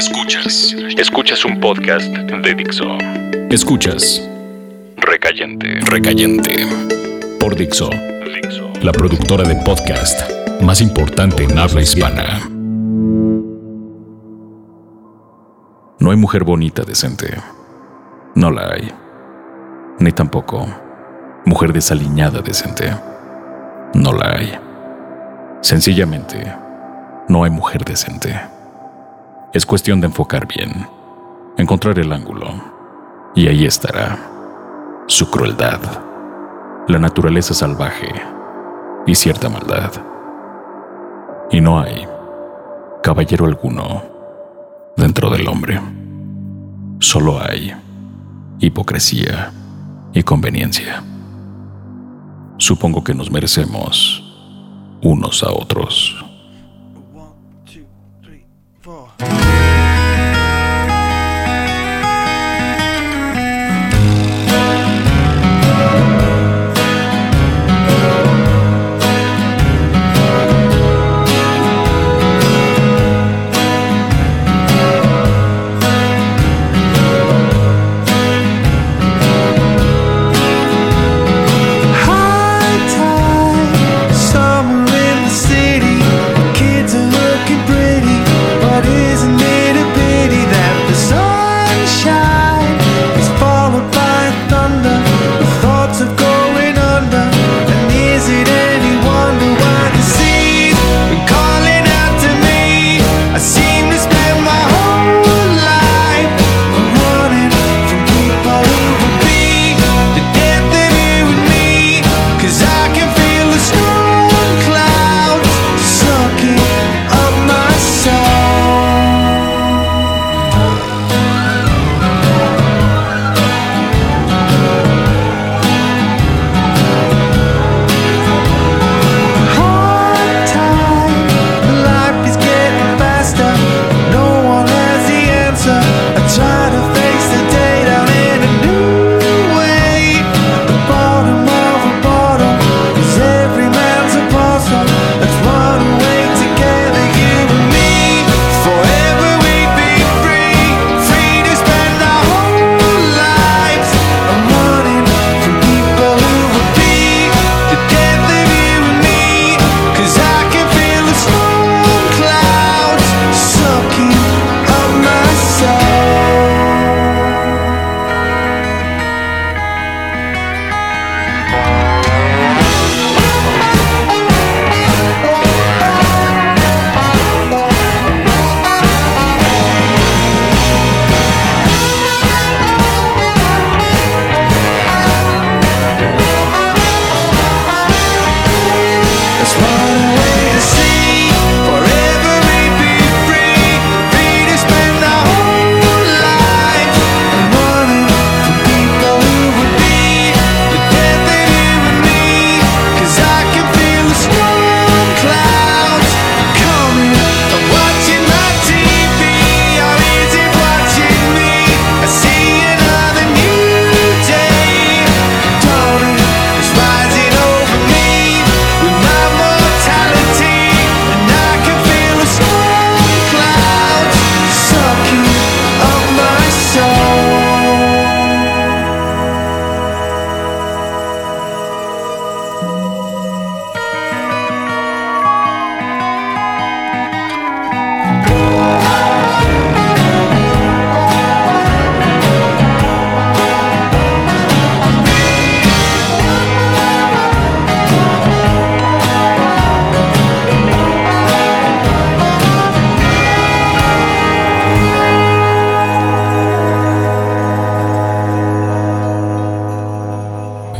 Escuchas. Escuchas un podcast de Dixo. Escuchas. Recayente. Recayente. Por Dixo. Dixo. La productora de podcast más importante en habla hispana. No hay mujer bonita decente. No la hay. Ni tampoco mujer desaliñada decente. No la hay. Sencillamente, no hay mujer decente. Es cuestión de enfocar bien, encontrar el ángulo, y ahí estará su crueldad, la naturaleza salvaje y cierta maldad. Y no hay caballero alguno dentro del hombre. Solo hay hipocresía y conveniencia. Supongo que nos merecemos unos a otros.